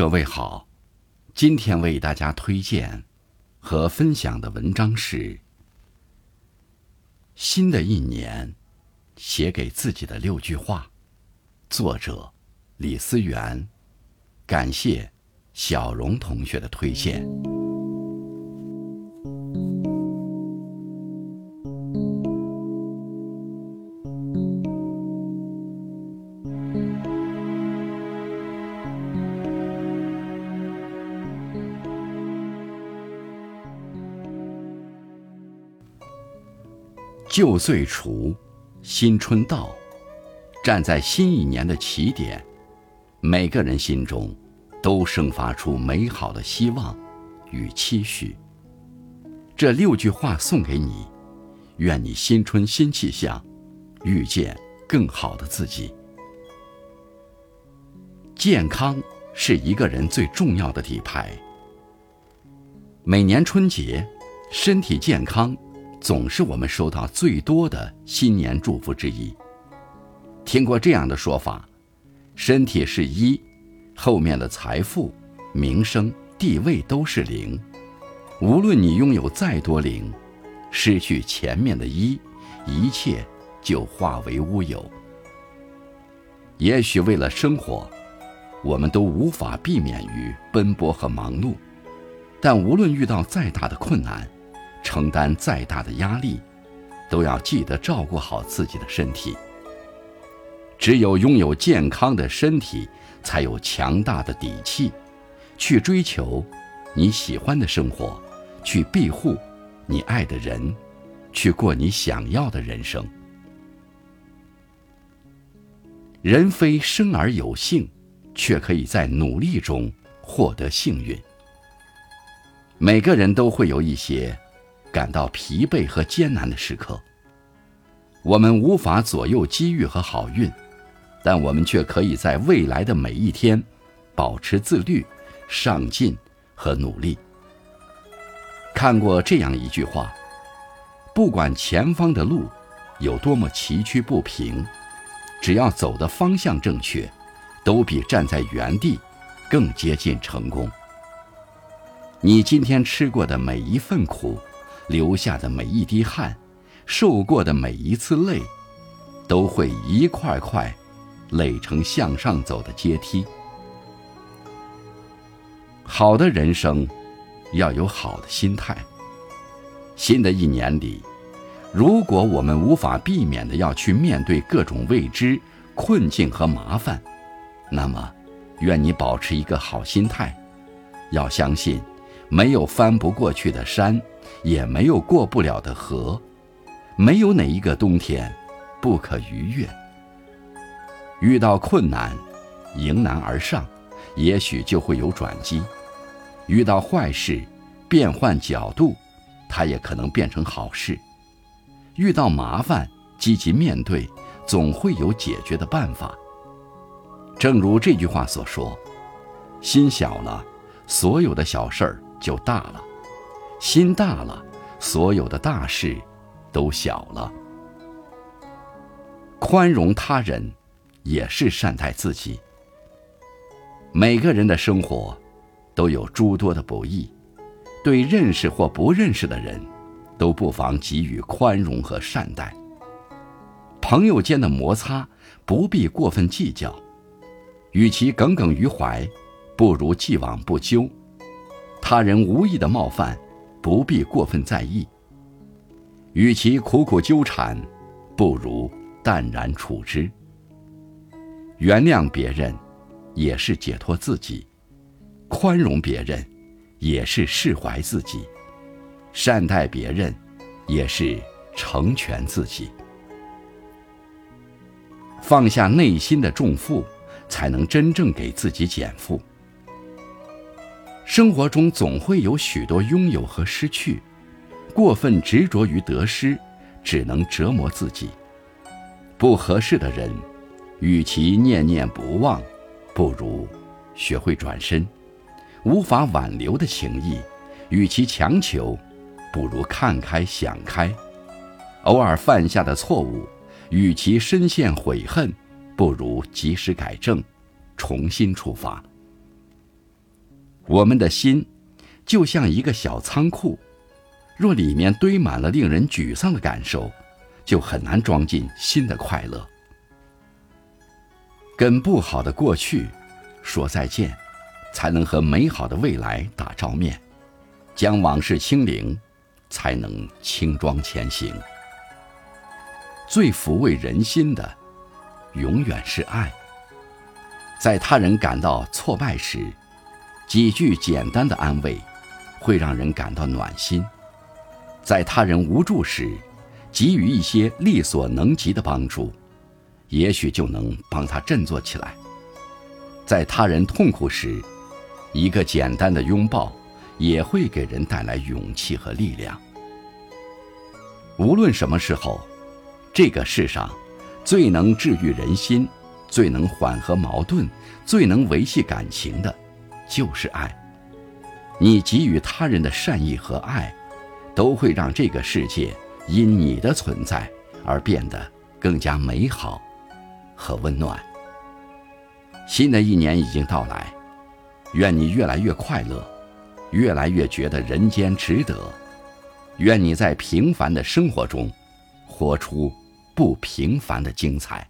各位好，今天为大家推荐和分享的文章是《新的一年写给自己的六句话》，作者李思源。感谢小荣同学的推荐。旧岁除，新春到，站在新一年的起点，每个人心中都生发出美好的希望与期许。这六句话送给你，愿你新春新气象，遇见更好的自己。健康是一个人最重要的底牌。每年春节，身体健康。总是我们收到最多的新年祝福之一。听过这样的说法：身体是一，后面的财富、名声、地位都是零。无论你拥有再多零，失去前面的一，一切就化为乌有。也许为了生活，我们都无法避免于奔波和忙碌，但无论遇到再大的困难，承担再大的压力，都要记得照顾好自己的身体。只有拥有健康的身体，才有强大的底气，去追求你喜欢的生活，去庇护你爱的人，去过你想要的人生。人非生而有幸，却可以在努力中获得幸运。每个人都会有一些。感到疲惫和艰难的时刻，我们无法左右机遇和好运，但我们却可以在未来的每一天保持自律、上进和努力。看过这样一句话：不管前方的路有多么崎岖不平，只要走的方向正确，都比站在原地更接近成功。你今天吃过的每一份苦。流下的每一滴汗，受过的每一次累，都会一块块垒成向上走的阶梯。好的人生，要有好的心态。新的一年里，如果我们无法避免的要去面对各种未知、困境和麻烦，那么，愿你保持一个好心态，要相信。没有翻不过去的山，也没有过不了的河，没有哪一个冬天不可逾越。遇到困难，迎难而上，也许就会有转机；遇到坏事，变换角度，它也可能变成好事；遇到麻烦，积极面对，总会有解决的办法。正如这句话所说：“心小了，所有的小事儿。”就大了，心大了，所有的大事都小了。宽容他人，也是善待自己。每个人的生活都有诸多的不易，对认识或不认识的人，都不妨给予宽容和善待。朋友间的摩擦不必过分计较，与其耿耿于怀，不如既往不咎。他人无意的冒犯，不必过分在意。与其苦苦纠缠，不如淡然处之。原谅别人，也是解脱自己；宽容别人，也是释怀自己；善待别人，也是成全自己。放下内心的重负，才能真正给自己减负。生活中总会有许多拥有和失去，过分执着于得失，只能折磨自己。不合适的人，与其念念不忘，不如学会转身；无法挽留的情谊，与其强求，不如看开想开；偶尔犯下的错误，与其深陷悔恨，不如及时改正，重新出发。我们的心就像一个小仓库，若里面堆满了令人沮丧的感受，就很难装进新的快乐。跟不好的过去说再见，才能和美好的未来打照面；将往事清零，才能轻装前行。最抚慰人心的，永远是爱。在他人感到挫败时，几句简单的安慰，会让人感到暖心；在他人无助时，给予一些力所能及的帮助，也许就能帮他振作起来；在他人痛苦时，一个简单的拥抱，也会给人带来勇气和力量。无论什么时候，这个世上，最能治愈人心。最能缓和矛盾、最能维系感情的，就是爱。你给予他人的善意和爱，都会让这个世界因你的存在而变得更加美好和温暖。新的一年已经到来，愿你越来越快乐，越来越觉得人间值得。愿你在平凡的生活中，活出不平凡的精彩。